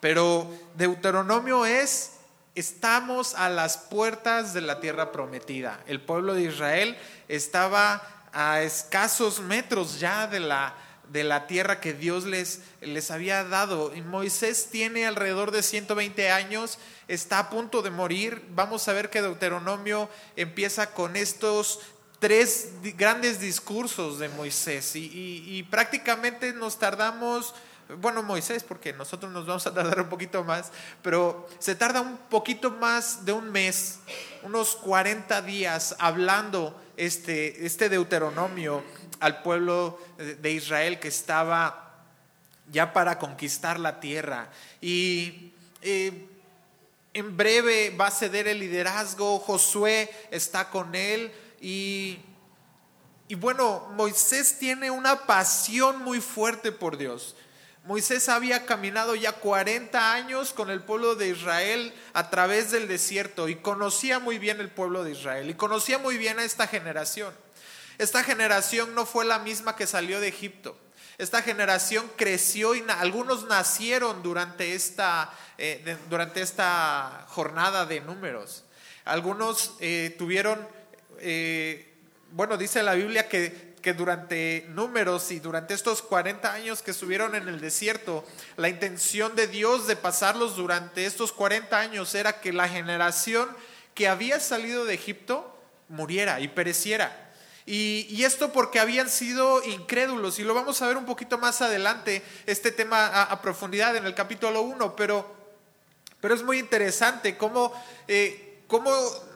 pero Deuteronomio es, estamos a las puertas de la tierra prometida. El pueblo de Israel estaba a escasos metros ya de la, de la tierra que Dios les, les había dado. Moisés tiene alrededor de 120 años, está a punto de morir. Vamos a ver que Deuteronomio empieza con estos tres grandes discursos de Moisés y, prácticamente nos tardamos, bueno, Moisés, porque nosotros nos vamos a tardar un poquito más, pero se tarda un poquito más de un mes, unos 40 días hablando este, este Deuteronomio al pueblo de Israel que estaba ya para conquistar la tierra. Y eh, en breve va a ceder el liderazgo, Josué está con él y, y bueno, Moisés tiene una pasión muy fuerte por Dios. Moisés había caminado ya 40 años con el pueblo de Israel a través del desierto y conocía muy bien el pueblo de Israel y conocía muy bien a esta generación. Esta generación no fue la misma que salió de Egipto. Esta generación creció y algunos nacieron durante esta, eh, durante esta jornada de números. Algunos eh, tuvieron, eh, bueno, dice la Biblia que que durante números y durante estos 40 años que estuvieron en el desierto, la intención de Dios de pasarlos durante estos 40 años era que la generación que había salido de Egipto muriera y pereciera. Y, esto porque habían sido incrédulos, y lo vamos a ver un poquito más adelante, este tema a, profundidad en el capítulo 1, pero, pero es muy interesante cómo... Eh, cómo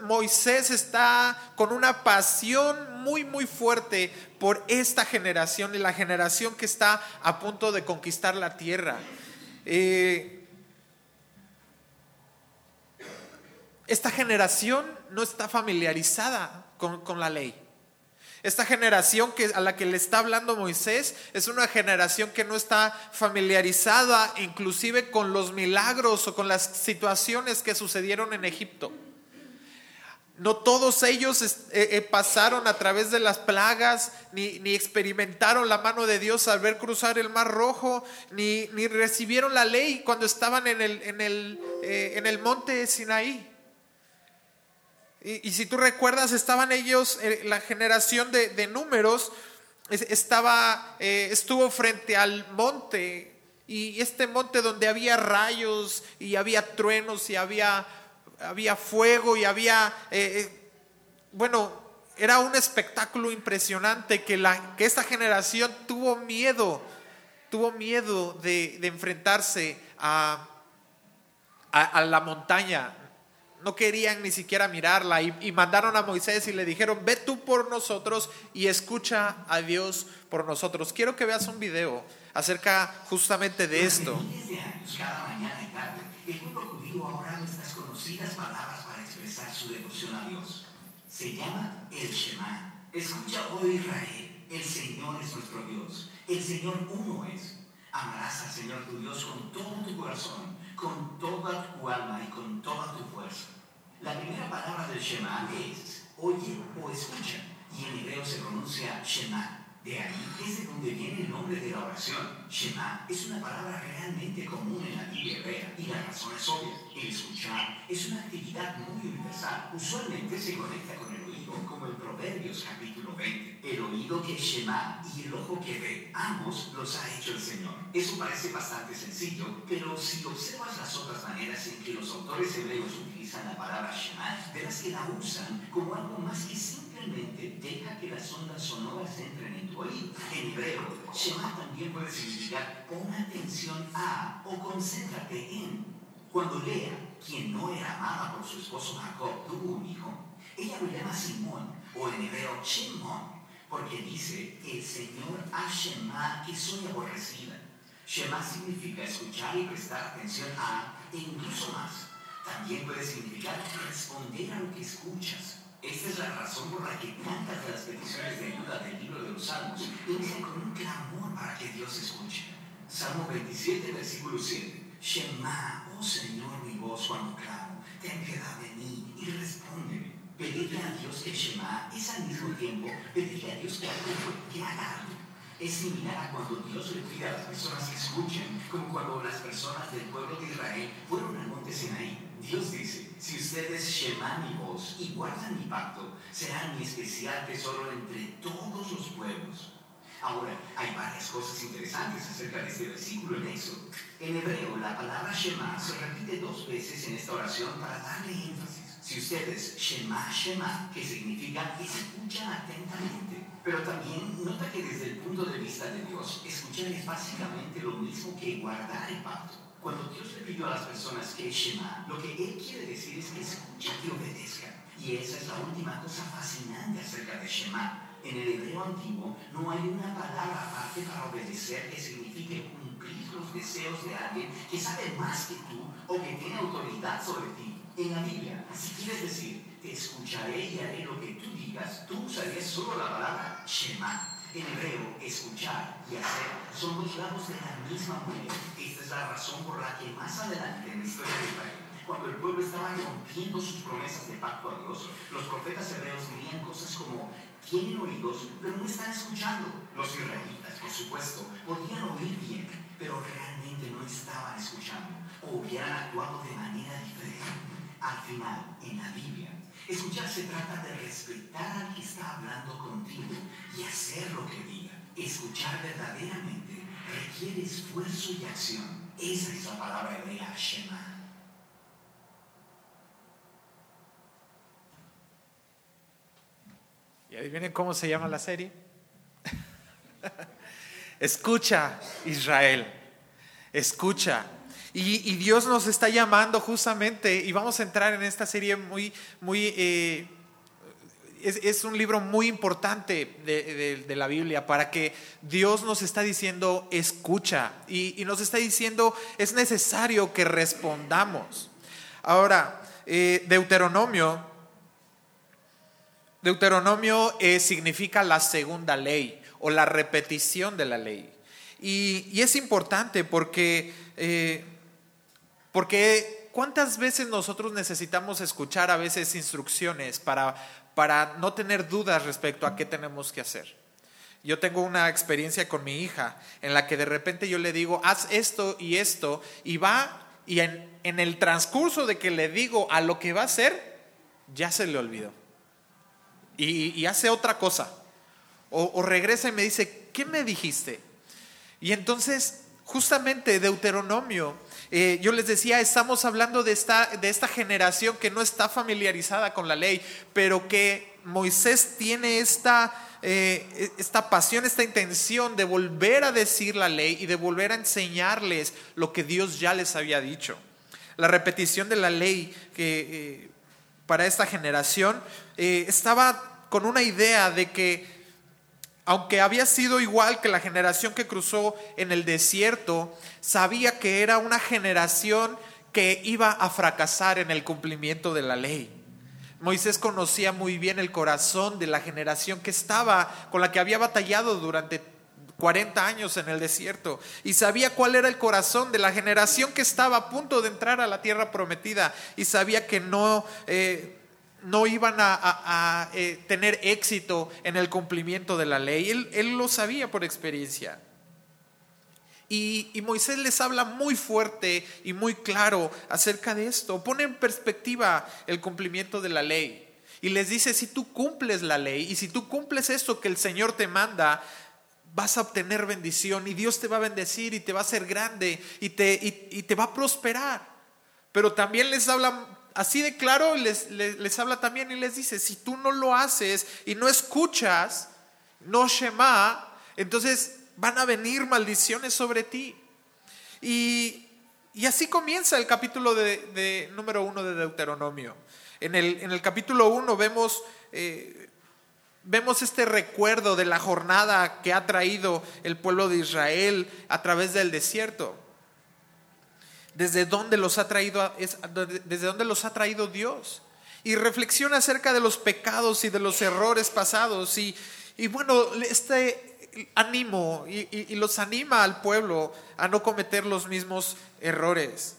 Moisés está con una pasión muy, muy fuerte por esta generación y la generación que está a punto de conquistar la tierra. Eh, esta generación no está familiarizada con, con la ley. Esta generación que, a la que le está hablando Moisés es una generación que no está familiarizada inclusive con los milagros o con las situaciones que sucedieron en Egipto. No todos ellos eh, eh, pasaron a través de las plagas, ni, experimentaron la mano de Dios al ver cruzar el mar rojo, ni, recibieron la ley cuando estaban en el, en el, eh, en el monte Sinaí. Y, si tú recuerdas, estaban ellos, la generación de, números, estaba, estuvo frente al monte, y este monte donde había rayos y había truenos y había había fuego y había, eh, eh, bueno, era un espectáculo impresionante que, la, que esta generación tuvo miedo, tuvo miedo de, enfrentarse a, a, la montaña. No querían ni siquiera mirarla y, y, mandaron a Moisés y le dijeron, ve tú por nosotros y escucha a Dios por nosotros. Quiero que veas un video acerca justamente de esto. Se llama el Shema. Escucha, oh Israel, el Señor es nuestro Dios. El Señor uno es. Amarás al Señor tu Dios con todo tu corazón, con toda tu alma y con toda tu fuerza. La primera palabra del Shema es oye o escucha, y en hebreo se pronuncia Shema. De ahí es de donde viene el nombre de la oración. Shema es una palabra realmente común en la Biblia hebrea y la razón es obvia. El escuchar es una actividad muy universal. Usualmente se conecta con el oído, como en Proverbios capítulo 20. El oído que es Shema y el ojo que ve, ambos los ha hecho el Señor. Eso parece bastante sencillo, pero si observas las otras maneras en que los autores hebreos utilizan la palabra Shema, verás que la usan como algo más que simple deja que las ondas sonoras entren oído. En hebreo, Shema también puede significar pon atención a o concéntrate en. Cuando Lea, quien no era amada por su esposo Jacob, tuvo un hijo, ella lo llama Simón o en hebreo Shimon, porque dice, el Señor ha Shema que soy aborrecida. Shema significa escuchar y prestar atención a, e incluso más. También puede significar responder a lo que escuchas esta es la razón por la que tantas de las peticiones de ayuda del libro de los Salmos inician con un clamor para que Dios escuche. Salmo 27, versículo 7. Shema, oh Señor, mi voz cuando clamo, ten piedad de mí y respóndeme. Pedirle a Dios que Shema es al mismo tiempo pedirle a Dios que haga, que haga algo. Es similar a cuando Dios le pide a las personas que escuchen, como cuando las personas del pueblo de Israel fueron al monte Sinaí. Dios dice, si ustedes sheman mi voz y guardan mi pacto, serán mi especial tesoro entre todos los pueblos. Ahora, hay varias cosas interesantes acerca de este versículo en Éxodo. En hebreo, la palabra Shema se repite dos veces en esta oración para darle énfasis. Si ustedes Shema, Shema, que significa escuchan atentamente. Pero también nota que desde el punto de vista de Dios, escuchar es básicamente lo mismo que guardar el pacto. Cuando Dios le pidió a las personas que Shema, lo que Él quiere decir es que escucha y obedezca. Y esa es la última cosa fascinante acerca de Shema. En el hebreo antiguo no hay una palabra aparte para obedecer que signifique cumplir los deseos de alguien que sabe más que tú o que tiene autoridad sobre ti. En la Biblia, si quieres decir, te escucharé y haré lo que tú digas, tú usarías solo la palabra Shema. En hebreo, escuchar y hacer son dos lados de la misma moneda. Esta es la razón por la que más adelante en la historia de Israel, cuando el pueblo estaba rompiendo sus promesas de pacto a Dios, los profetas hebreos dirían cosas como, tienen oídos, pero no están escuchando. Los israelitas, por supuesto, podían oír bien, pero realmente no estaban escuchando o hubieran actuado de manera diferente. Al final, en la Biblia, escuchar se trata de respetar al que está hablando contigo y hacer lo que diga. Escuchar verdaderamente requiere esfuerzo y acción. Esa es la palabra hebrea Shema. ¿Y adivinen cómo se llama la serie? Escucha, Israel. Escucha. Y, Dios nos está llamando justamente, y vamos a entrar en esta serie muy, muy, eh, es, un libro muy importante de, la Biblia para que Dios nos está diciendo, escucha, y, nos está diciendo, es necesario que respondamos. Ahora, eh, Deuteronomio, Deuteronomio eh, significa la segunda ley o la repetición de la ley. Y, es importante porque, porque ¿cuántas veces nosotros necesitamos escuchar a veces instrucciones para, para no tener dudas respecto a qué tenemos que hacer? Yo tengo una experiencia con mi hija en la que de repente yo le digo, haz esto y esto, y va, y en, en el transcurso de que le digo a lo que va a hacer, ya se le olvidó y, hace otra cosa. O, regresa y me dice, ¿qué me dijiste? Y entonces, justamente Deuteronomio, eh, yo les decía, estamos hablando de esta, de esta generación que no está familiarizada con la ley, pero que Moisés tiene esta, eh, esta pasión, esta intención de volver a decir la ley y de volver a enseñarles lo que Dios ya les había dicho. La repetición de la ley que... Eh, para esta generación, estaba con una idea de que, aunque había sido igual que la generación que cruzó en el desierto, sabía que era una generación que iba a fracasar en el cumplimiento de la ley. Moisés conocía muy bien el corazón de la generación que estaba, con la que había batallado durante 40 años en el desierto y sabía cuál era el corazón de la generación que estaba a punto de entrar a la tierra prometida y sabía que no, eh, no iban a, eh, tener éxito en el cumplimiento de la ley. Él, lo sabía por experiencia. Y, Moisés les habla muy fuerte y muy claro acerca de esto. Pone en perspectiva el cumplimiento de la ley. Y les dice, si tú cumples la ley y si tú cumples esto que el Señor te manda, vas a obtener bendición y Dios te va a bendecir y te va a hacer grande y te va a prosperar. Pero también les habla así de claro, les, les, habla también y les dice, si tú no lo haces y no escuchas, no Shema, entonces van a venir maldiciones sobre ti. Y, y así comienza el capítulo de, de, número uno de Deuteronomio. En el, en el capítulo uno vemos... Eh, Vemos este recuerdo de la jornada que ha traído el pueblo de Israel a través del desierto. Desde dónde los ha traído, desde dónde los ha traído Dios. Y reflexiona acerca de los pecados y de los errores pasados. Y, y bueno, este ánimo y, y, y los anima al pueblo a no cometer los mismos errores.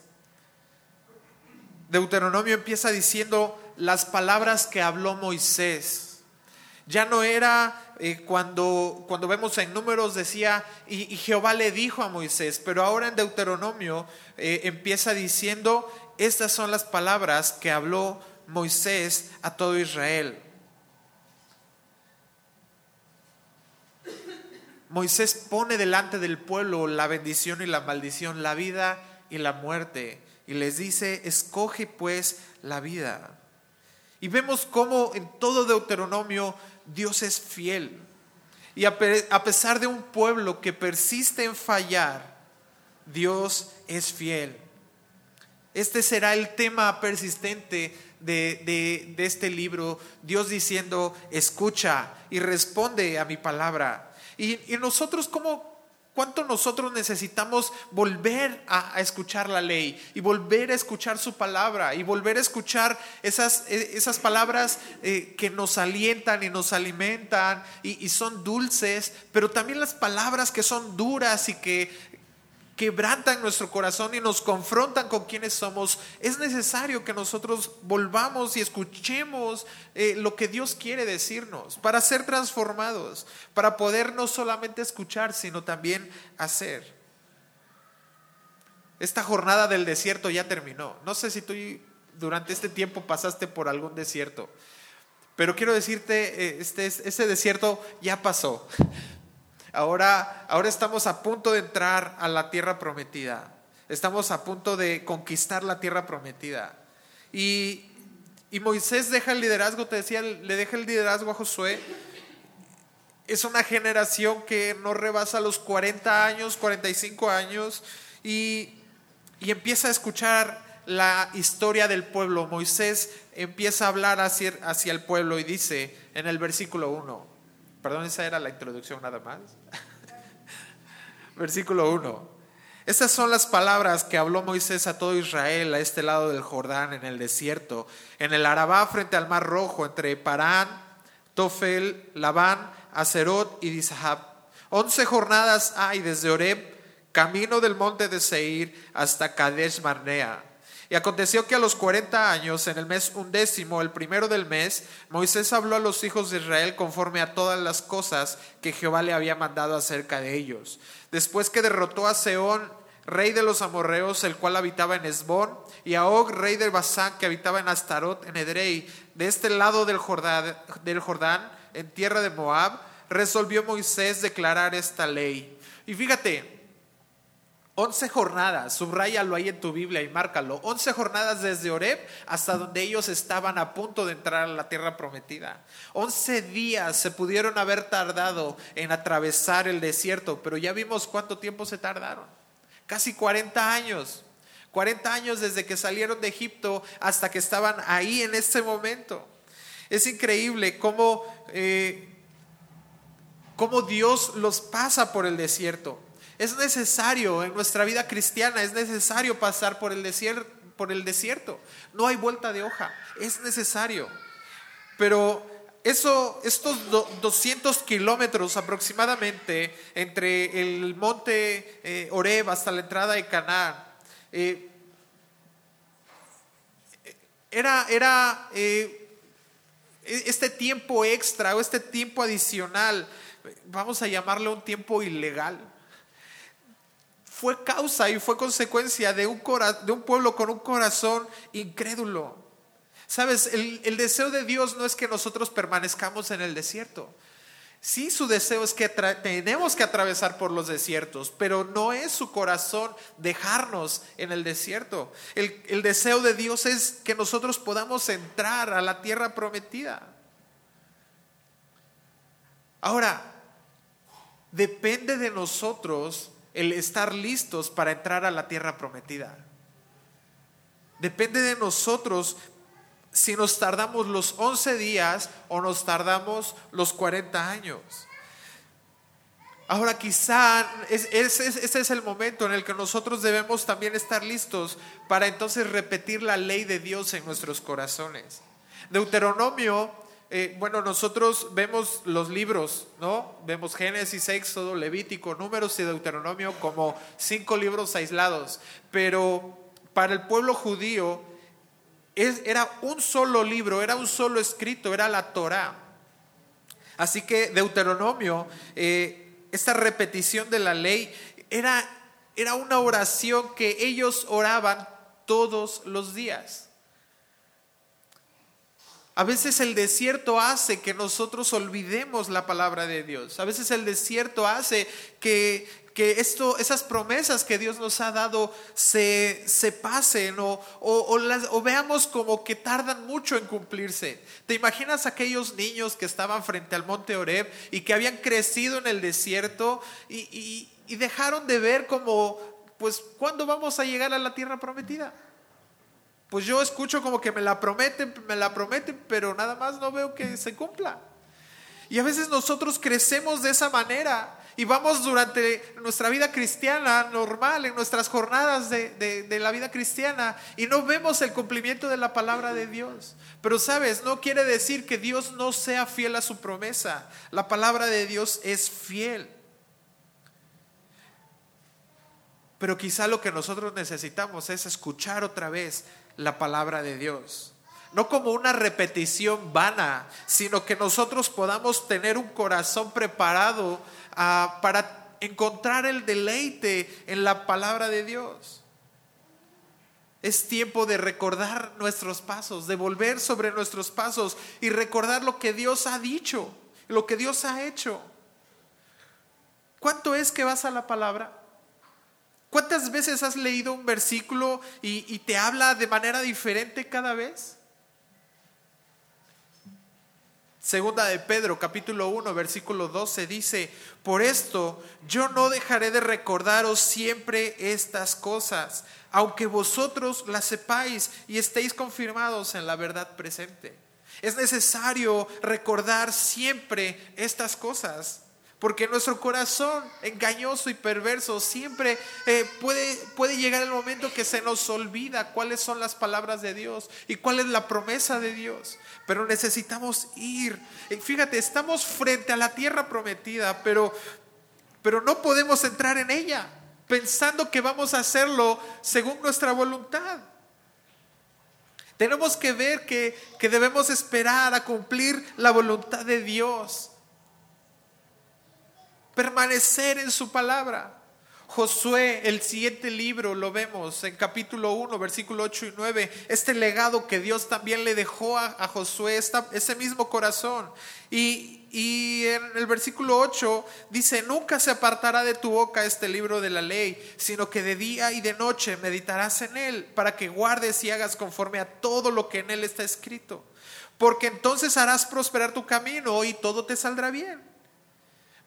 Deuteronomio empieza diciendo las palabras que habló Moisés Ya no era eh, cuando, cuando vemos en números decía, y, Jehová le dijo a Moisés, pero ahora en Deuteronomio eh, empieza diciendo, estas son las palabras que habló Moisés a todo Israel. Moisés pone delante del pueblo la bendición y la maldición, la vida y la muerte, y les dice, escoge pues la vida. Y vemos cómo en todo Deuteronomio Dios es fiel. Y a pesar de un pueblo que persiste en fallar, Dios es fiel. Este será el tema persistente de, este libro, Dios diciendo, escucha y responde a mi palabra. Y, nosotros, ¿cómo, ¿Cuánto nosotros necesitamos volver a, escuchar la ley y volver a escuchar su palabra y volver a escuchar esas, e, esas palabras eh, que nos alientan y nos alimentan y, y, son dulces, pero también las palabras que son duras y que quebrantan nuestro corazón y nos confrontan con quienes somos, es necesario que nosotros volvamos y escuchemos eh, lo que Dios quiere decirnos para ser transformados, para poder no solamente escuchar, sino también hacer. Esta jornada del desierto ya terminó. No sé si tú durante este tiempo pasaste por algún desierto, pero quiero decirte, eh, este, ese desierto ya pasó. Ahora, ahora estamos a punto de entrar a la tierra prometida. Estamos a punto de conquistar la tierra prometida. Y, Moisés deja el liderazgo, te decía, le deja el liderazgo a Josué. Es una generación que no rebasa los 40 años, 45 años, y, y empieza a escuchar la historia del pueblo. Moisés empieza a hablar hacia, hacia el pueblo y dice en el versículo 1, Perdón, esa era la introducción nada más. Versículo 1. Estas son las palabras que habló Moisés a todo Israel a este lado del Jordán, en el desierto, en el Arabá frente al Mar Rojo, entre Parán, Tofel, Labán, Acerot y Dizahab. Once jornadas hay desde Oreb, camino del monte de Seir, hasta Kadesh Marnea y aconteció que a los cuarenta años, en el mes undécimo, el primero del mes, Moisés habló a los hijos de Israel conforme a todas las cosas que Jehová le había mandado acerca de ellos. Después que derrotó a Seón, rey de los amorreos, el cual habitaba en Esbón, y a Og, rey de Basán, que habitaba en Astarot, en Edrei, de este lado del Jordán, del Jordán, en tierra de Moab, resolvió Moisés declarar esta ley. Y fíjate, Once jornadas, subrayalo ahí en tu Biblia y márcalo. Once jornadas desde Oreb hasta donde ellos estaban a punto de entrar a la tierra prometida. Once días se pudieron haber tardado en atravesar el desierto, pero ya vimos cuánto tiempo se tardaron. Casi 40 años. 40 años desde que salieron de Egipto hasta que estaban ahí en este momento. Es increíble cómo, eh, cómo Dios los pasa por el desierto. Es necesario en nuestra vida cristiana, es necesario pasar por el desierto. Por el desierto. No hay vuelta de hoja, es necesario. Pero eso, estos 200 kilómetros aproximadamente entre el monte eh, Oreb hasta la entrada de Canaán, eh, era, era eh, este tiempo extra o este tiempo adicional, vamos a llamarlo un tiempo ilegal fue causa y fue consecuencia de un, de un pueblo con un corazón incrédulo. Sabes, el, el, deseo de Dios no es que nosotros permanezcamos en el desierto. Sí, su deseo es que tenemos que atravesar por los desiertos, pero no es su corazón dejarnos en el desierto. El, el deseo de Dios es que nosotros podamos entrar a la tierra prometida. Ahora, depende de nosotros el estar listos para entrar a la tierra prometida. Depende de nosotros si nos tardamos los 11 días o nos tardamos los 40 años. Ahora quizá ese es el momento en el que nosotros debemos también estar listos para entonces repetir la ley de Dios en nuestros corazones. Deuteronomio eh, bueno, nosotros vemos los libros, ¿no? Vemos Génesis, Éxodo, Levítico, Números y Deuteronomio como cinco libros aislados, pero para el pueblo judío era un solo libro, era un solo escrito, era la Torah. Así que Deuteronomio, eh, esta repetición de la ley, era, era una oración que ellos oraban todos los días. A veces el desierto hace que nosotros olvidemos la palabra de Dios. A veces el desierto hace que, que esto, esas promesas que Dios nos ha dado se, se pasen o, o, las, o veamos como que tardan mucho en cumplirse. ¿Te imaginas aquellos niños que estaban frente al monte Oreb y que habían crecido en el desierto y, y, y dejaron de ver como, pues, ¿cuándo vamos a llegar a la tierra prometida? Pues yo escucho como que me la prometen, me la prometen, pero nada más no veo que se cumpla. Y a veces nosotros crecemos de esa manera y vamos durante nuestra vida cristiana normal, en nuestras jornadas de, de, la vida cristiana, y no vemos el cumplimiento de la palabra de Dios. Pero sabes, no quiere decir que Dios no sea fiel a su promesa. La palabra de Dios es fiel. Pero quizá lo que nosotros necesitamos es escuchar otra vez la palabra de Dios no como una repetición vana, sino que nosotros podamos tener un corazón preparado Ah, para encontrar el deleite en la palabra de Dios. Es tiempo de recordar nuestros pasos, de volver sobre nuestros pasos y recordar lo que Dios ha dicho, lo que Dios ha hecho. ¿Cuánto es que vas a la palabra? ¿Cuántas veces has leído un versículo y, te habla de manera diferente cada vez? Segunda de Pedro, capítulo 1, versículo 12 dice, por esto yo no dejaré de recordaros siempre estas cosas, aunque vosotros las sepáis y estéis confirmados en la verdad presente. Es necesario recordar siempre estas cosas porque nuestro corazón engañoso y perverso siempre eh, puede, puede llegar el momento que se nos olvida cuáles son las palabras de Dios y cuál es la promesa de Dios. Pero necesitamos ir. fíjate, estamos frente a la tierra prometida, pero, pero no podemos entrar en ella pensando que vamos a hacerlo según nuestra voluntad. Tenemos que ver que, que debemos esperar a cumplir la voluntad de Dios permanecer en su palabra. Josué, el siguiente libro, lo vemos en capítulo 1, versículo 8 y 9, este legado que Dios también le dejó a, Josué, ese mismo corazón. Y, y en el versículo 8 dice, nunca se apartará de tu boca este libro de la ley, sino que de día y de noche meditarás en él, para que guardes y hagas conforme a todo lo que en él está escrito. Porque entonces harás prosperar tu camino y todo te saldrá bien.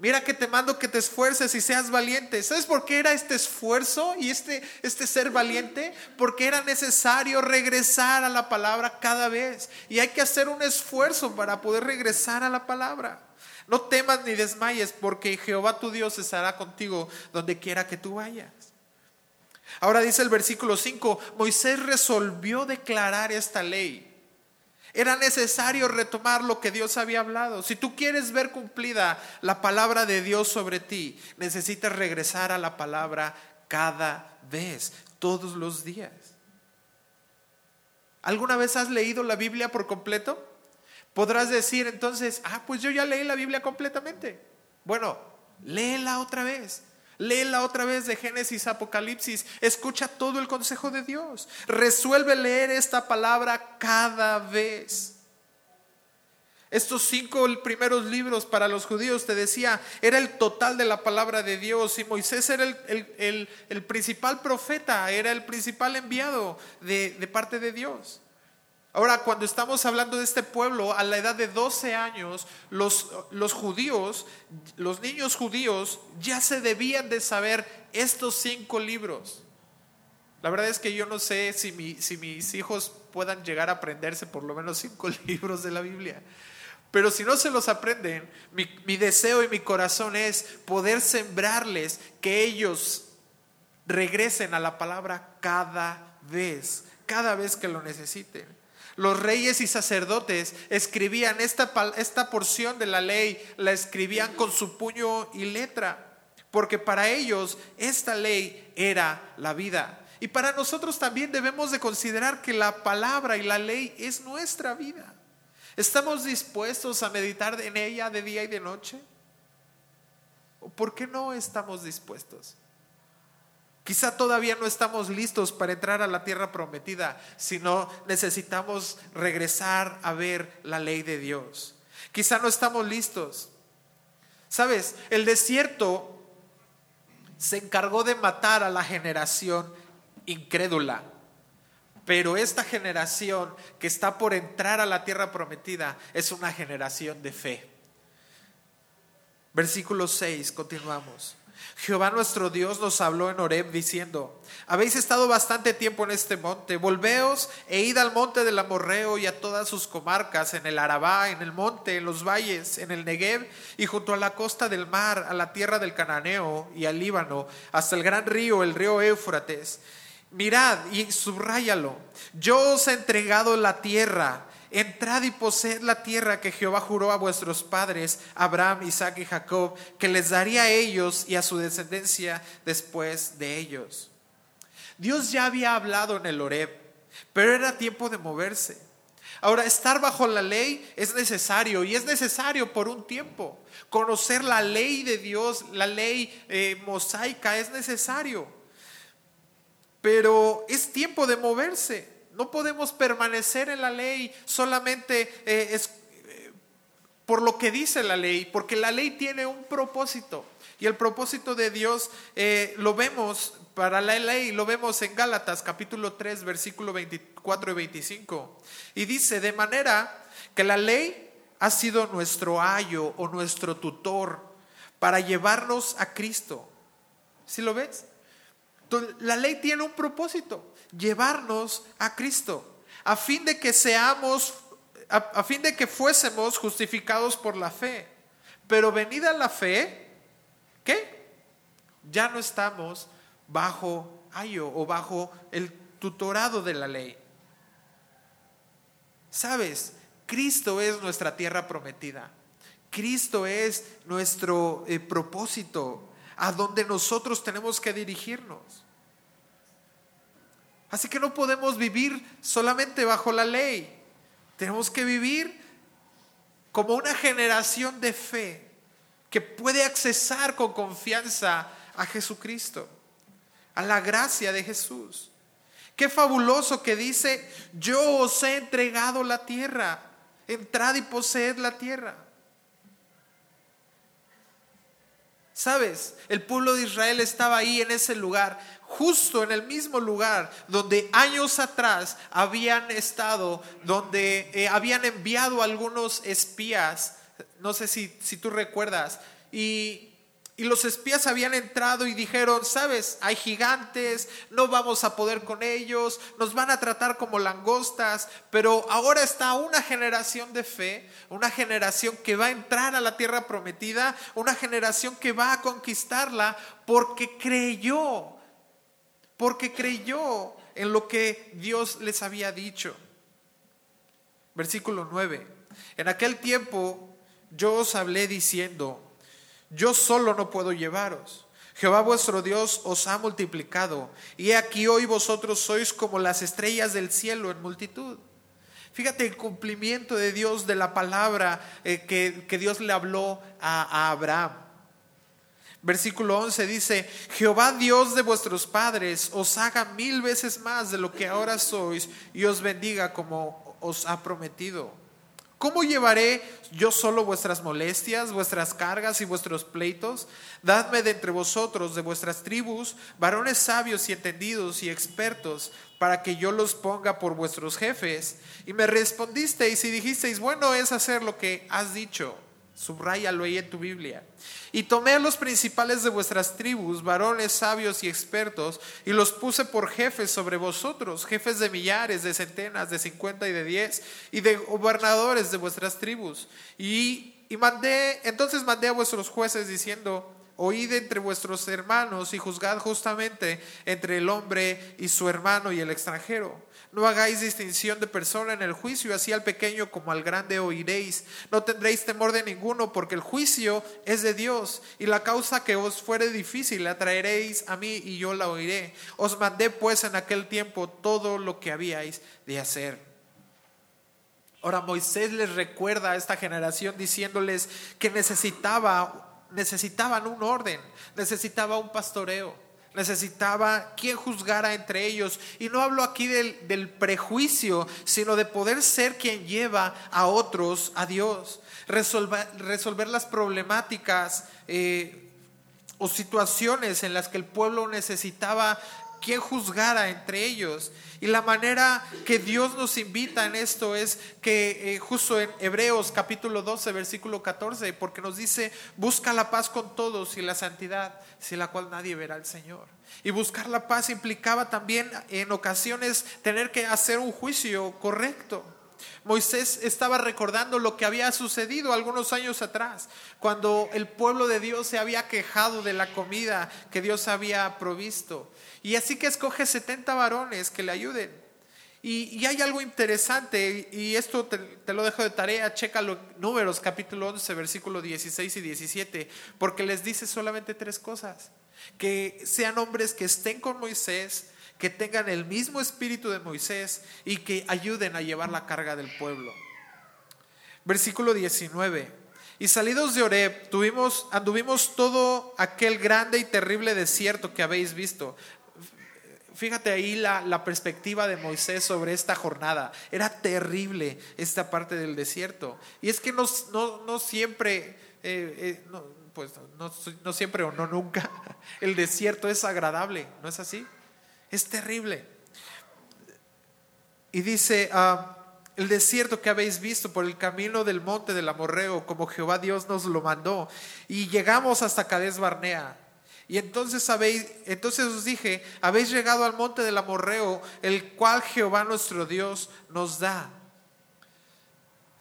Mira que te mando que te esfuerces y seas valiente. ¿Sabes por qué era este esfuerzo y este, este ser valiente? Porque era necesario regresar a la palabra cada vez. Y hay que hacer un esfuerzo para poder regresar a la palabra. No temas ni desmayes, porque Jehová tu Dios estará contigo donde quiera que tú vayas. Ahora dice el versículo 5, Moisés resolvió declarar esta ley era necesario retomar lo que Dios había hablado. Si tú quieres ver cumplida la palabra de Dios sobre ti, necesitas regresar a la palabra cada vez, todos los días. ¿Alguna vez has leído la Biblia por completo? Podrás decir entonces, ah, pues yo ya leí la Biblia completamente. Bueno, léela otra vez. Léela otra vez de Génesis, Apocalipsis. Escucha todo el consejo de Dios. Resuelve leer esta palabra cada vez. Estos cinco primeros libros para los judíos, te decía, era el total de la palabra de Dios y Moisés era el, el, principal profeta, era el principal enviado de, de parte de Dios. Ahora, cuando estamos hablando de este pueblo, a la edad de 12 años, los, los, judíos, los niños judíos, ya se debían de saber estos cinco libros. La verdad es que yo no sé si, si mis hijos puedan llegar a aprenderse por lo menos cinco libros de la Biblia. Pero si no se los aprenden, mi, mi deseo y mi corazón es poder sembrarles que ellos regresen a la palabra cada vez, cada vez que lo necesiten. Los reyes y sacerdotes escribían esta, esta porción de la ley, la escribían con su puño y letra, porque para ellos esta ley era la vida. Y para nosotros también debemos de considerar que la palabra y la ley es nuestra vida. ¿Estamos dispuestos a meditar en ella de día y de noche? ¿O por qué no estamos dispuestos? Quizá todavía no estamos listos para entrar a la tierra prometida, sino necesitamos regresar a ver la ley de Dios. Quizá no estamos listos. Sabes, el desierto se encargó de matar a la generación incrédula. Pero esta generación que está por entrar a la tierra prometida es una generación de fe. Versículo 6, continuamos. Jehová nuestro Dios nos habló en Horeb diciendo, habéis estado bastante tiempo en este monte, volveos e id al monte del Amorreo y a todas sus comarcas, en el Arabá, en el monte, en los valles, en el Negev y junto a la costa del mar, a la tierra del Cananeo y al Líbano, hasta el gran río, el río Éufrates. Mirad y subráyalo, yo os he entregado la tierra entrad y poseed la tierra que Jehová juró a vuestros padres, Abraham, Isaac y Jacob, que les daría a ellos y a su descendencia después de ellos. Dios ya había hablado en el Horeb, pero era tiempo de moverse. Ahora, estar bajo la ley es necesario y es necesario por un tiempo. Conocer la ley de Dios, la ley eh, mosaica es necesario. Pero es tiempo de moverse. No podemos permanecer en la ley solamente eh, es, eh, por lo que dice la ley, porque la ley tiene un propósito. Y el propósito de Dios eh, lo vemos para la ley, lo vemos en Gálatas capítulo 3, versículo 24 y 25. Y dice, de manera que la ley ha sido nuestro ayo o nuestro tutor para llevarnos a Cristo. ¿Sí lo ves? La ley tiene un propósito llevarnos a Cristo, a fin de que seamos, a, fin de que fuésemos justificados por la fe. Pero venida la fe, ¿qué? Ya no estamos bajo ayo o bajo el tutorado de la ley. ¿Sabes? Cristo es nuestra tierra prometida. Cristo es nuestro eh, propósito a donde nosotros tenemos que dirigirnos. Así que no podemos vivir solamente bajo la ley. Tenemos que vivir como una generación de fe que puede accesar con confianza a Jesucristo, a la gracia de Jesús. Qué fabuloso que dice, yo os he entregado la tierra, entrad y poseed la tierra. ¿Sabes? El pueblo de Israel estaba ahí en ese lugar justo en el mismo lugar donde años atrás habían estado, donde eh, habían enviado algunos espías, no sé si, si tú recuerdas, y y los espías habían entrado y dijeron, sabes, hay gigantes, no vamos a poder con ellos, nos van a tratar como langostas, pero ahora está una generación de fe, una generación que va a entrar a la tierra prometida, una generación que va a conquistarla porque creyó porque creyó en lo que Dios les había dicho. Versículo 9. En aquel tiempo yo os hablé diciendo, yo solo no puedo llevaros. Jehová vuestro Dios os ha multiplicado, y aquí hoy vosotros sois como las estrellas del cielo en multitud. Fíjate el cumplimiento de Dios de la palabra eh, que, Dios le habló a Abraham. Versículo 11 dice, Jehová Dios de vuestros padres os haga mil veces más de lo que ahora sois y os bendiga como os ha prometido. ¿Cómo llevaré yo solo vuestras molestias, vuestras cargas y vuestros pleitos? Dadme de entre vosotros, de vuestras tribus, varones sabios y entendidos y expertos, para que yo los ponga por vuestros jefes. Y me respondisteis y dijisteis, bueno es hacer lo que has dicho. Subrayalo ahí en tu Biblia. Y tomé a los principales de vuestras tribus, varones sabios y expertos, y los puse por jefes sobre vosotros, jefes de millares, de centenas, de cincuenta y de diez, y de gobernadores de vuestras tribus. Y, y mandé, entonces mandé a vuestros jueces diciendo, oíd entre vuestros hermanos y juzgad justamente entre el hombre y su hermano y el extranjero no hagáis distinción de persona en el juicio, así al pequeño como al grande oiréis. No tendréis temor de ninguno, porque el juicio es de Dios, y la causa que os fuere difícil la traeréis a mí y yo la oiré. Os mandé pues en aquel tiempo todo lo que habíais de hacer. Ahora Moisés les recuerda a esta generación diciéndoles que necesitaba, necesitaban un orden, necesitaba un pastoreo, necesitaba quien juzgara entre ellos. Y no hablo aquí del, prejuicio, sino de poder ser quien lleva a otros a Dios, resolver, resolver las problemáticas. Eh, o situaciones en las que el pueblo necesitaba quien juzgara entre ellos. Y la manera que Dios nos invita en esto es que eh, justo en Hebreos capítulo 12, versículo 14, porque nos dice, busca la paz con todos y la santidad, sin la cual nadie verá al Señor. Y buscar la paz implicaba también en ocasiones tener que hacer un juicio correcto. Moisés estaba recordando lo que había sucedido algunos años atrás, cuando el pueblo de Dios se había quejado de la comida que Dios había provisto. Y así que escoge 70 varones que le ayuden. Y, hay algo interesante, y esto te, te, lo dejo de tarea, checa los números, capítulo 11, versículo 16 y 17, porque les dice solamente tres cosas. Que sean hombres que estén con Moisés, que tengan el mismo espíritu de Moisés y que ayuden a llevar la carga del pueblo. Versículo 19. Y salidos de Oreb, tuvimos, anduvimos todo aquel grande y terrible desierto que habéis visto. Fíjate ahí la, perspectiva de Moisés sobre esta jornada. Era terrible esta parte del desierto. Y es que no, no, siempre, eh, eh, pues no, no siempre o no nunca, el desierto es agradable, ¿no es así? Es terrible. Y dice, ah, el desierto que habéis visto por el camino del monte del Amorreo, como Jehová Dios nos lo mandó. Y llegamos hasta Cades Barnea. Y entonces habéis, entonces os dije, habéis llegado al monte del Amorreo, el cual Jehová nuestro Dios nos da.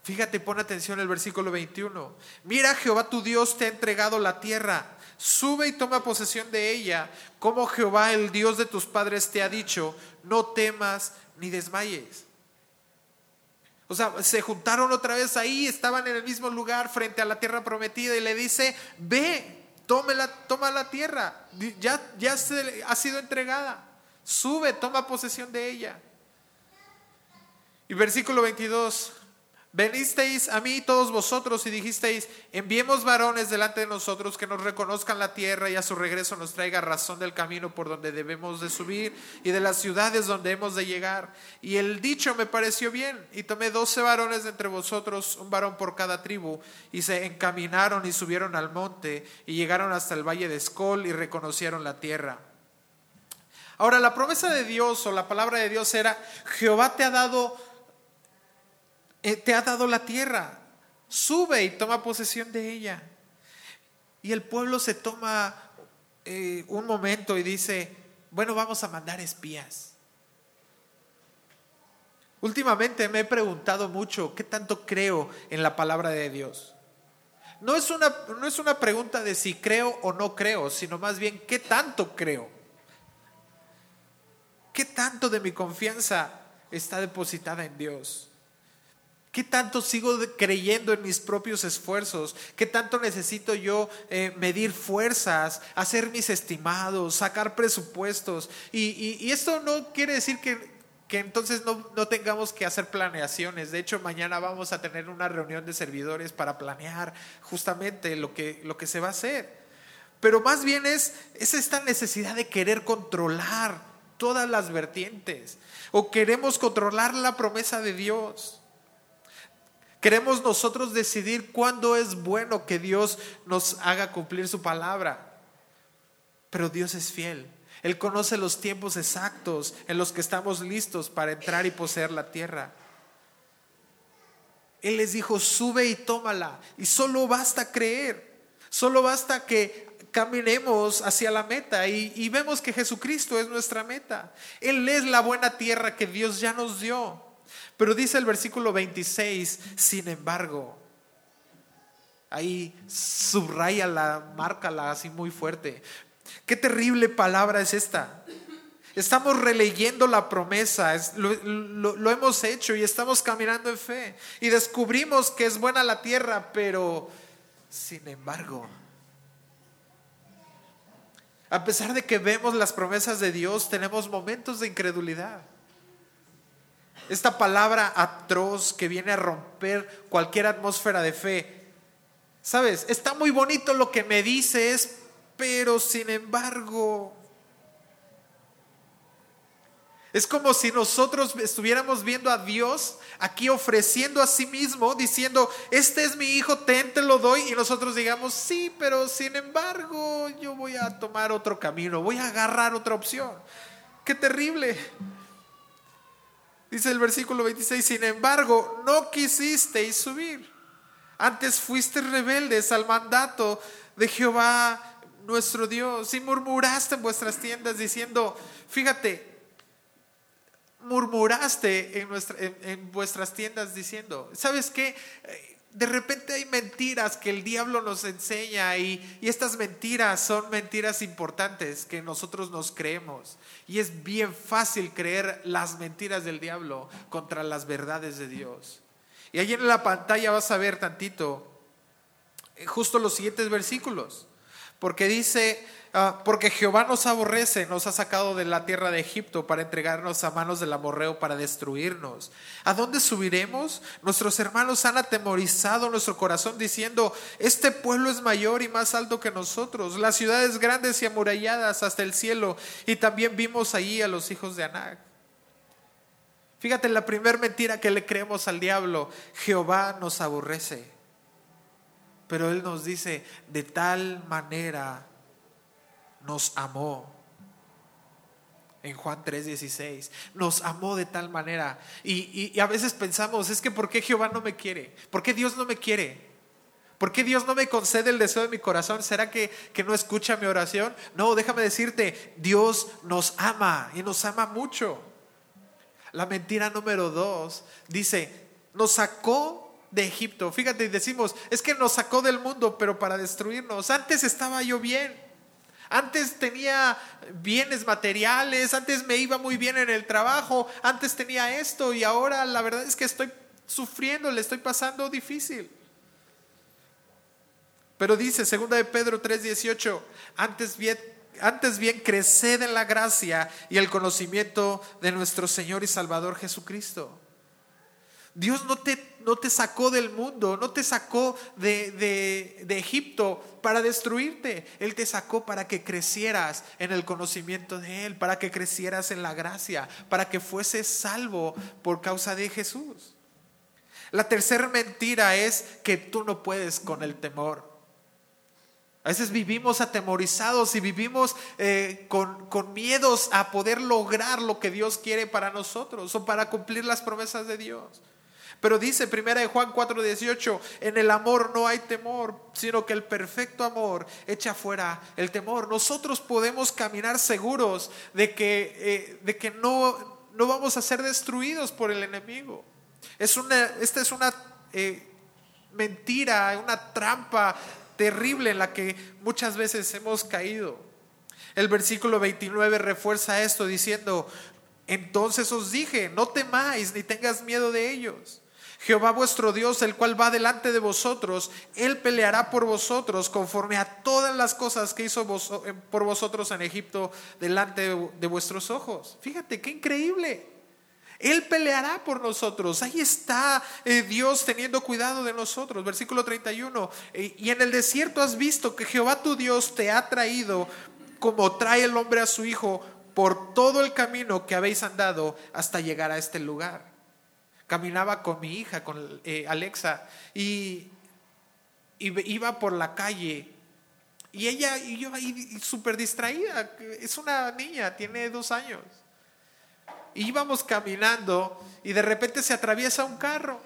Fíjate, pon atención el versículo 21. Mira, Jehová tu Dios te ha entregado la tierra sube y toma posesión de ella, como Jehová, el Dios de tus padres, te ha dicho, no temas ni desmayes. O sea, se juntaron otra vez ahí, estaban en el mismo lugar frente a la tierra prometida y le dice, ve, la, toma la tierra, ya, ya se, ha sido entregada, sube, toma posesión de ella. Y versículo 22, Venisteis a mí todos vosotros y dijisteis, enviemos varones delante de nosotros que nos reconozcan la tierra y a su regreso nos traiga razón del camino por donde debemos de subir y de las ciudades donde hemos de llegar. Y el dicho me pareció bien y tomé doce varones de entre vosotros, un varón por cada tribu, y se encaminaron y subieron al monte y llegaron hasta el valle de Escol y reconocieron la tierra. Ahora, la promesa de Dios o la palabra de Dios era, Jehová te ha dado te ha dado la tierra, sube y toma posesión de ella. Y el pueblo se toma eh, un momento y dice, bueno, vamos a mandar espías. Últimamente me he preguntado mucho qué tanto creo en la palabra de Dios. No es, una, no es una pregunta de si creo o no creo, sino más bien qué tanto creo. ¿Qué tanto de mi confianza está depositada en Dios? ¿Qué tanto sigo creyendo en mis propios esfuerzos? ¿Qué tanto necesito yo eh, medir fuerzas, hacer mis estimados, sacar presupuestos? Y, esto no quiere decir que, entonces no, tengamos que hacer planeaciones. De hecho, mañana vamos a tener una reunión de servidores para planear justamente lo que, se va a hacer. Pero más bien es esta necesidad de querer controlar todas las vertientes o queremos controlar la promesa de Dios. Queremos nosotros decidir cuándo es bueno que Dios nos haga cumplir su palabra. Pero Dios es fiel. Él conoce los tiempos exactos en los que estamos listos para entrar y poseer la tierra. Él les dijo, sube y tómala. Y solo basta creer. Solo basta que caminemos hacia la meta y, y, vemos que Jesucristo es nuestra meta. Él es la buena tierra que Dios ya nos dio. Pero dice el versículo 26, sin embargo, ahí subraya la, márcala así muy fuerte. Qué terrible palabra es esta. Estamos releyendo la promesa, lo, hemos hecho y estamos caminando en fe. Y descubrimos que es buena la tierra, pero sin embargo, a pesar de que vemos las promesas de Dios, tenemos momentos de incredulidad. Esta palabra atroz que viene a romper cualquier atmósfera de fe. Sabes, está muy bonito lo que me dices, pero sin embargo, es como si nosotros estuviéramos viendo a Dios aquí ofreciendo a sí mismo, diciendo, este es mi hijo, ten, te lo doy, y nosotros digamos, sí, pero sin embargo yo voy a tomar otro camino, voy a agarrar otra opción. Qué terrible. Dice el versículo 26, sin embargo, no quisisteis subir. Antes fuiste rebeldes al mandato de Jehová nuestro Dios y murmuraste en vuestras tiendas diciendo, fíjate, murmuraste en, en, vuestras tiendas diciendo, ¿sabes qué? De repente hay mentiras que el diablo nos enseña y, y, estas mentiras son mentiras importantes que nosotros nos creemos. Y es bien fácil creer las mentiras del diablo contra las verdades de Dios. Y ahí en la pantalla vas a ver tantito eh, justo los siguientes versículos. Porque dice, ah, porque Jehová nos aborrece, nos ha sacado de la tierra de Egipto para entregarnos a manos del amorreo para destruirnos. ¿A dónde subiremos? Nuestros hermanos han atemorizado nuestro corazón diciendo, este pueblo es mayor y más alto que nosotros, las ciudades grandes y amuralladas hasta el cielo. Y también vimos allí a los hijos de Anac. Fíjate la primera mentira que le creemos al diablo, Jehová nos aborrece. Pero Él nos dice, de tal manera nos amó. En Juan 3:16, nos amó de tal manera. Y, a veces pensamos, es que ¿por qué Jehová no me quiere? ¿Por qué Dios no me quiere? ¿Por qué Dios no me concede el deseo de mi corazón? ¿Será que, que no escucha mi oración? No, déjame decirte, Dios nos ama y nos ama mucho. La mentira número dos dice, nos sacó de Egipto. Fíjate, decimos, es que nos sacó del mundo, pero para destruirnos. Antes estaba yo bien. Antes tenía bienes materiales, antes me iba muy bien en el trabajo, antes tenía esto y ahora la verdad es que estoy sufriendo, le estoy pasando difícil. Pero dice, segunda de Pedro 3:18, antes antes bien creced en la gracia y el conocimiento de nuestro Señor y Salvador Jesucristo. Dios no te, no te sacó del mundo, no te sacó de, de, Egipto para destruirte. Él te sacó para que crecieras en el conocimiento de Él, para que crecieras en la gracia, para que fueses salvo por causa de Jesús. La tercera mentira es que tú no puedes con el temor. A veces vivimos atemorizados y vivimos eh, con, con miedos a poder lograr lo que Dios quiere para nosotros o para cumplir las promesas de Dios. Pero dice primera de Juan 4:18, en el amor no hay temor, sino que el perfecto amor echa fuera el temor. Nosotros podemos caminar seguros de que, eh, de que no, no vamos a ser destruidos por el enemigo. Es una, esta es una eh, mentira, una trampa terrible en la que muchas veces hemos caído. El versículo 29 refuerza esto diciendo, entonces os dije, no temáis ni tengas miedo de ellos Jehová vuestro Dios, el cual va delante de vosotros, Él peleará por vosotros conforme a todas las cosas que hizo eh, por vosotros en Egipto delante de vuestros ojos. Fíjate, qué increíble. Él peleará por nosotros. Ahí está eh, Dios teniendo cuidado de nosotros. Versículo 31. Eh, y en el desierto has visto que Jehová tu Dios te ha traído como trae el hombre a su hijo por todo el camino que habéis andado hasta llegar a este lugar caminaba con mi hija, con eh, Alexa, y, iba por la calle. Y ella, y yo ahí súper distraída, es una niña, tiene dos años. íbamos caminando y de repente se atraviesa un carro.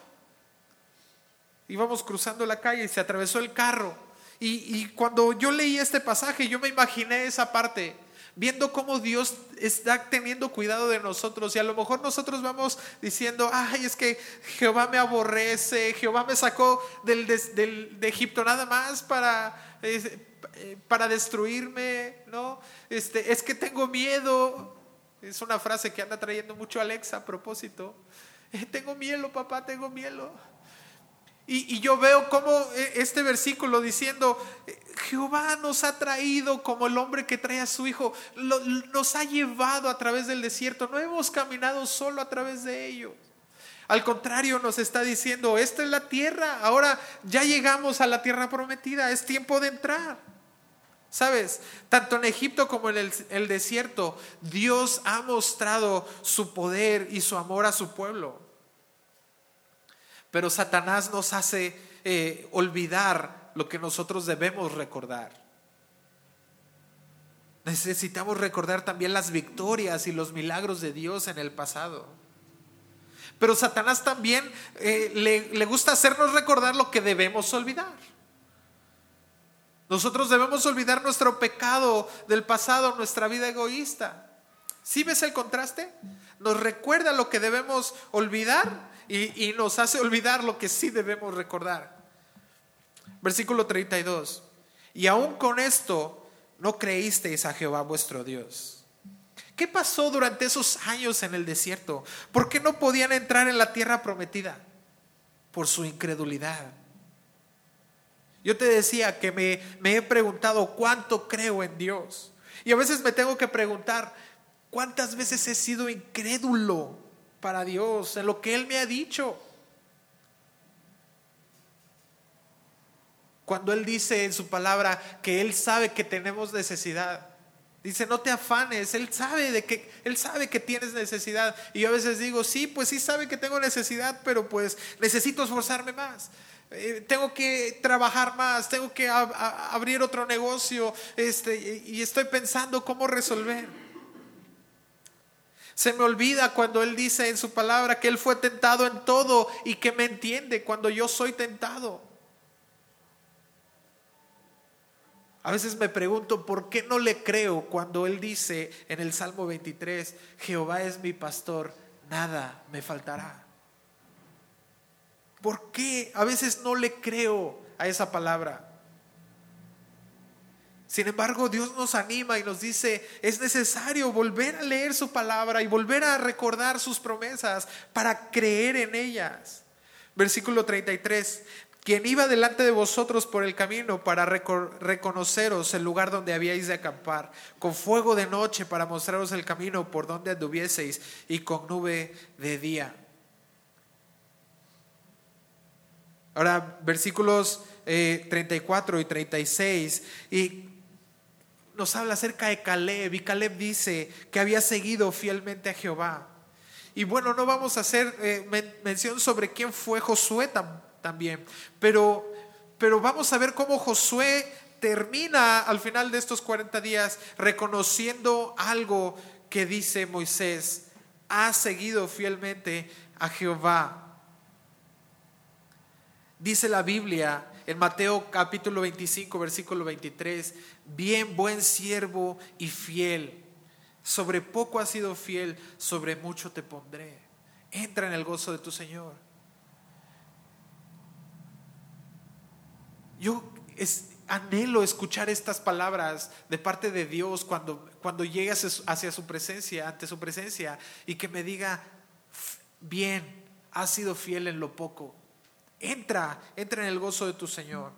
Íbamos cruzando la calle y se atravesó el carro. Y, y cuando yo leí este pasaje, yo me imaginé esa parte viendo cómo Dios está teniendo cuidado de nosotros y a lo mejor nosotros vamos diciendo, ay, es que Jehová me aborrece, Jehová me sacó del, de Egipto nada más para, eh, para destruirme, ¿no? Este, es que tengo miedo, es una frase que anda trayendo mucho Alexa a propósito, eh, tengo miedo, papá, tengo miedo. Y, yo veo como eh, este versículo diciendo, eh, Jehová nos ha traído como el hombre que trae a su hijo, nos ha llevado a través del desierto, no hemos caminado solo a través de ello. Al contrario, nos está diciendo, esta es la tierra, ahora ya llegamos a la tierra prometida, es tiempo de entrar. ¿Sabes? Tanto en Egipto como en el, desierto, Dios ha mostrado su poder y su amor a su pueblo. Pero Satanás nos hace eh, olvidar lo que nosotros debemos recordar. Necesitamos recordar también las victorias y los milagros de Dios en el pasado. Pero Satanás también eh, le gusta hacernos recordar lo que debemos olvidar. Nosotros debemos olvidar nuestro pecado del pasado, nuestra vida egoísta. ¿Sí ves el contraste? Nos recuerda lo que debemos olvidar y, nos hace olvidar lo que sí debemos recordar. Versículo 32. Y aún con esto no creísteis a Jehová vuestro Dios. ¿Qué pasó durante esos años en el desierto? ¿Por qué no podían entrar en la tierra prometida? Por su incredulidad. Yo te decía que me, he preguntado cuánto creo en Dios. Y a veces me tengo que preguntar, ¿cuántas veces he sido incrédulo para Dios en lo que Él me ha dicho? Cuando Él dice en su palabra que Él sabe que tenemos necesidad. Dice, no te afanes, Él sabe de que, Él sabe que tienes necesidad. Y yo a veces digo, sí, pues sí sabe que tengo necesidad, pero pues necesito esforzarme más. Eh, tengo que trabajar más, tengo que abrir otro negocio este, y estoy pensando cómo resolver. Se me olvida cuando Él dice en su palabra que Él fue tentado en todo y que me entiende cuando yo soy tentado. A veces me pregunto por qué no le creo cuando Él dice en el Salmo 23, Jehová es mi pastor, nada me faltará. ¿Por qué a veces no le creo a esa palabra? Sin embargo, Dios nos anima y nos dice, es necesario volver a leer su palabra y volver a recordar sus promesas para creer en ellas. Versículo 33, quien iba delante de vosotros por el camino para reconoceros el lugar donde habíais de acampar, con fuego de noche para mostraros el camino por donde anduvieseis y con nube de día. Ahora, versículos 34 eh, y 36, y nos habla acerca de Caleb, y Caleb dice que había seguido fielmente a Jehová. Y bueno, no vamos a hacer eh, mención sobre quién fue Josué también, pero, pero vamos a ver cómo Josué termina al final de estos 40 días reconociendo algo que dice Moisés, ha seguido fielmente a Jehová. Dice la Biblia en Mateo capítulo 25, versículo 23, bien buen siervo y fiel. Sobre poco has sido fiel, sobre mucho te pondré. Entra en el gozo de tu Señor. Yo anhelo escuchar estas palabras de parte de Dios cuando, cuando hacia su presencia, ante su presencia, y que me diga, bien, has sido fiel en lo poco Entra, entra en el gozo de tu Señor.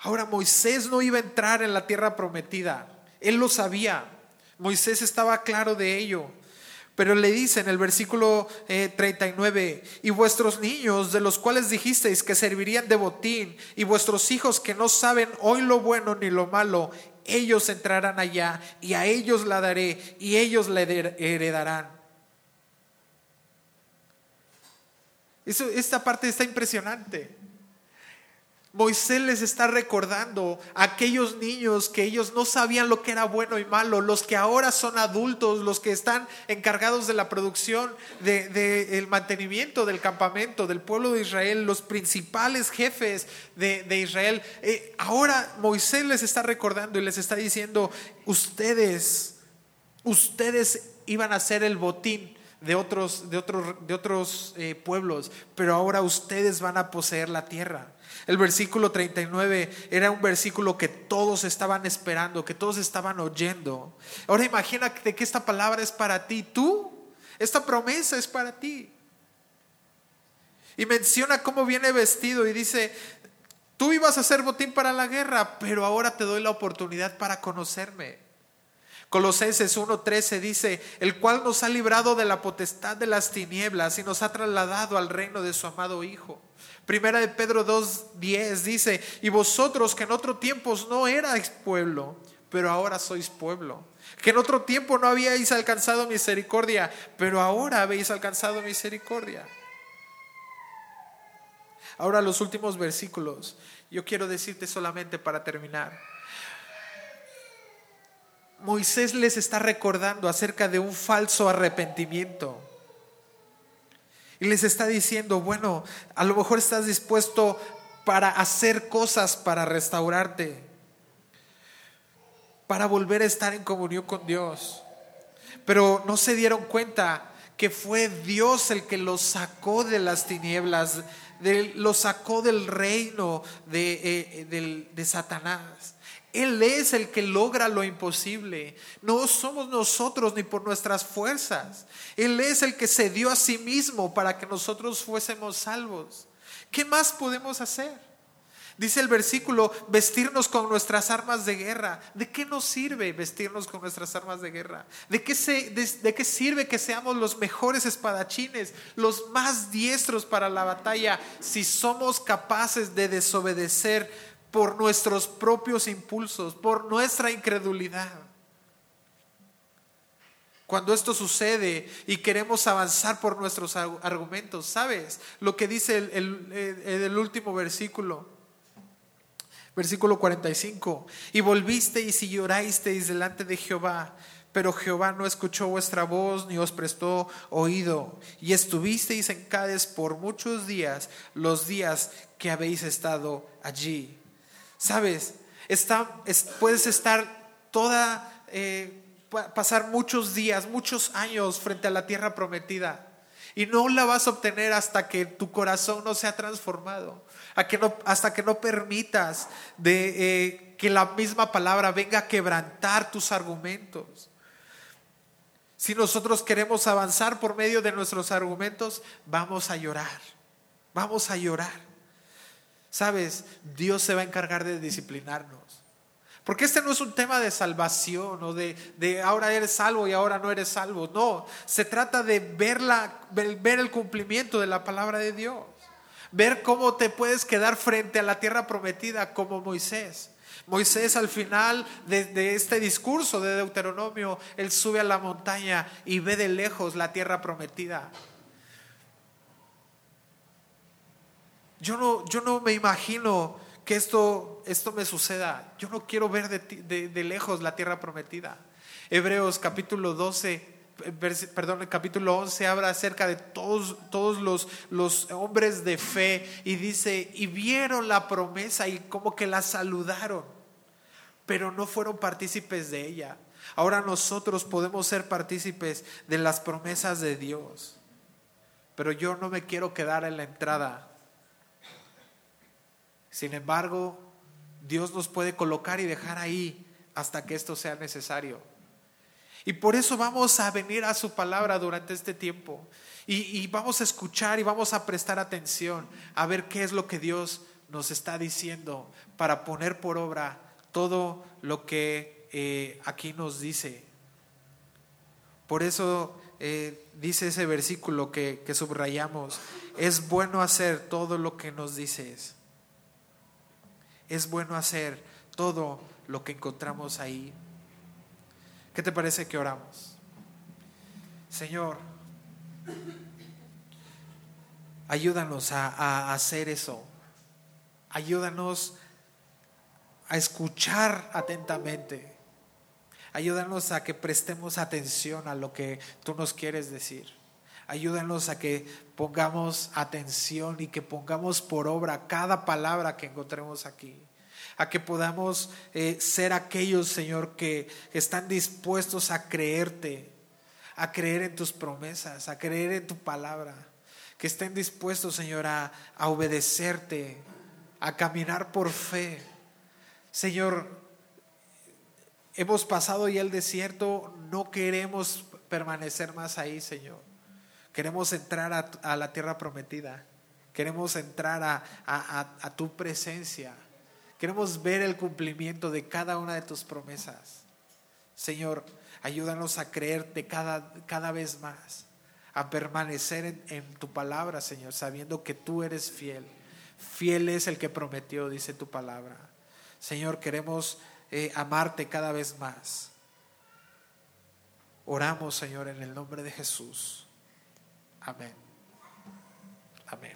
Ahora Moisés no iba a entrar en la tierra prometida. Él lo sabía. Moisés estaba claro de ello. Pero le dice en el versículo 39, eh, y vuestros niños, de los cuales dijisteis que servirían de botín, y vuestros hijos que no saben hoy lo bueno ni lo malo, ellos entrarán allá, y a ellos la daré, y ellos la heredarán. Esta parte está impresionante. Moisés les está recordando a aquellos niños que ellos no sabían lo que era bueno y malo, los que ahora son adultos, los que están encargados de la producción, del de, mantenimiento del campamento, del pueblo de Israel, los principales jefes de, Israel. Eh, ahora Moisés les está recordando y les está diciendo, ustedes, ustedes iban a ser el botín de otros, de otros, de otros eh, pueblos, pero ahora ustedes van a poseer la tierra. El versículo 39 era un versículo que todos estaban esperando, que todos estaban oyendo. Ahora imagínate que esta palabra es para ti, tú, esta promesa es para ti. Y menciona cómo viene vestido y dice, tú ibas a ser botín para la guerra, pero ahora te doy la oportunidad para conocerme. Colosenses 1:13 dice, el cual nos ha librado de la potestad de las tinieblas y nos ha trasladado al reino de su amado Hijo. Primera de Pedro 2:10 dice, y vosotros que en otro tiempo no erais pueblo, pero ahora sois pueblo. Que en otro tiempo no habíais alcanzado misericordia, pero ahora habéis alcanzado misericordia. Ahora los últimos versículos. Yo quiero decirte solamente para terminar. Moisés les está recordando acerca de un falso arrepentimiento. Y les está diciendo, bueno, a lo mejor estás dispuesto para hacer cosas para restaurarte, para volver a estar en comunión con Dios. Pero no se dieron cuenta que fue Dios el que los sacó de las tinieblas, de, los sacó del reino de, eh, de Satanás. Él es el que logra lo imposible. No somos nosotros ni por nuestras fuerzas. Él es el que se dio a sí mismo para que nosotros fuésemos salvos. ¿Qué más podemos hacer? Dice el versículo, vestirnos con nuestras armas de guerra. ¿De qué nos sirve vestirnos con nuestras armas de guerra? ¿De qué, de qué sirve que seamos los mejores espadachines, los más diestros para la batalla, si somos capaces de desobedecer por nuestros propios impulsos, por nuestra incredulidad. Cuando esto sucede y queremos avanzar por nuestros argumentos, ¿sabes? Lo que dice el, último versículo, versículo 45, y volvisteis y llorasteis delante de Jehová, pero Jehová no escuchó vuestra voz ni os prestó oído, y estuvisteis en Cádiz por muchos días, los días que habéis estado allí. Sabes, puedes estar toda, eh, pasar muchos días, muchos años frente a la tierra prometida y no la vas a obtener hasta que tu corazón no sea transformado, hasta que no permitas eh, que la misma palabra venga a quebrantar tus argumentos. Si nosotros queremos avanzar por medio de nuestros argumentos, vamos a llorar, vamos a llorar. Sabes, Dios se va a encargar de disciplinarnos. Porque este no es un tema de salvación o de, de, ahora eres salvo y ahora no eres salvo. No, se trata de ver, ver el cumplimiento de la palabra de Dios. Ver cómo te puedes quedar frente a la tierra prometida como Moisés. Moisés al final de, de, este discurso de Deuteronomio, él sube a la montaña y ve de lejos la tierra prometida. Yo no, yo no me imagino que esto, esto me suceda. Yo no quiero ver de, lejos la tierra prometida. Hebreos capítulo 12, perdón, capítulo 11 habla acerca de todos, todos los, los hombres de fe y dice, y vieron la promesa y como que la saludaron, pero no fueron partícipes de ella. Ahora nosotros podemos ser partícipes de las promesas de Dios, pero yo no me quiero quedar en la entrada sin embargo, Dios nos puede colocar y dejar ahí hasta que esto sea necesario. Y por eso vamos a venir a su palabra durante este tiempo. Y, vamos a escuchar y vamos a prestar atención a ver qué es lo que Dios nos está diciendo para poner por obra todo lo que eh, aquí nos dice. Por eso eh, dice ese versículo que, que subrayamos, es bueno hacer todo lo que nos dices es bueno hacer todo lo que encontramos ahí. ¿Qué te parece que oramos? Señor, ayúdanos a, hacer eso. Ayúdanos a escuchar atentamente. Ayúdanos a que prestemos atención a lo que tú nos quieres decir. Ayúdanos a que pongamos atención y que pongamos por obra cada palabra que encontremos aquí. A que podamos eh, ser aquellos, Señor, que están dispuestos a creerte, a creer en tus promesas, a creer en tu palabra. Que estén dispuestos, Señor, a, a obedecerte, a caminar por fe. Señor, hemos pasado ya el desierto, no queremos permanecer más ahí, Señor. Queremos entrar a, la tierra prometida. Queremos entrar a, a tu presencia. Queremos ver el cumplimiento de cada una de tus promesas. Señor, ayúdanos a creerte cada, cada vez más, a permanecer en, en tu palabra, Señor, sabiendo que tú eres fiel. Fiel es el que prometió, dice tu palabra. Señor, queremos eh, amarte cada vez más. Oramos, Señor, en el nombre de Jesús. Amén. Amén.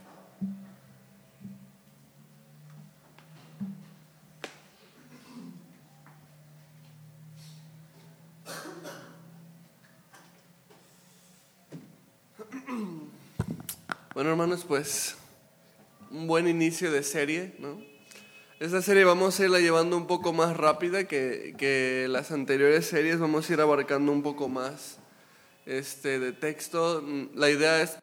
Bueno, hermanos, pues un buen inicio de serie, ¿no? Esta serie vamos a irla llevando un poco más rápida que, que las anteriores series, vamos a ir abarcando un poco más este, de texto. La idea es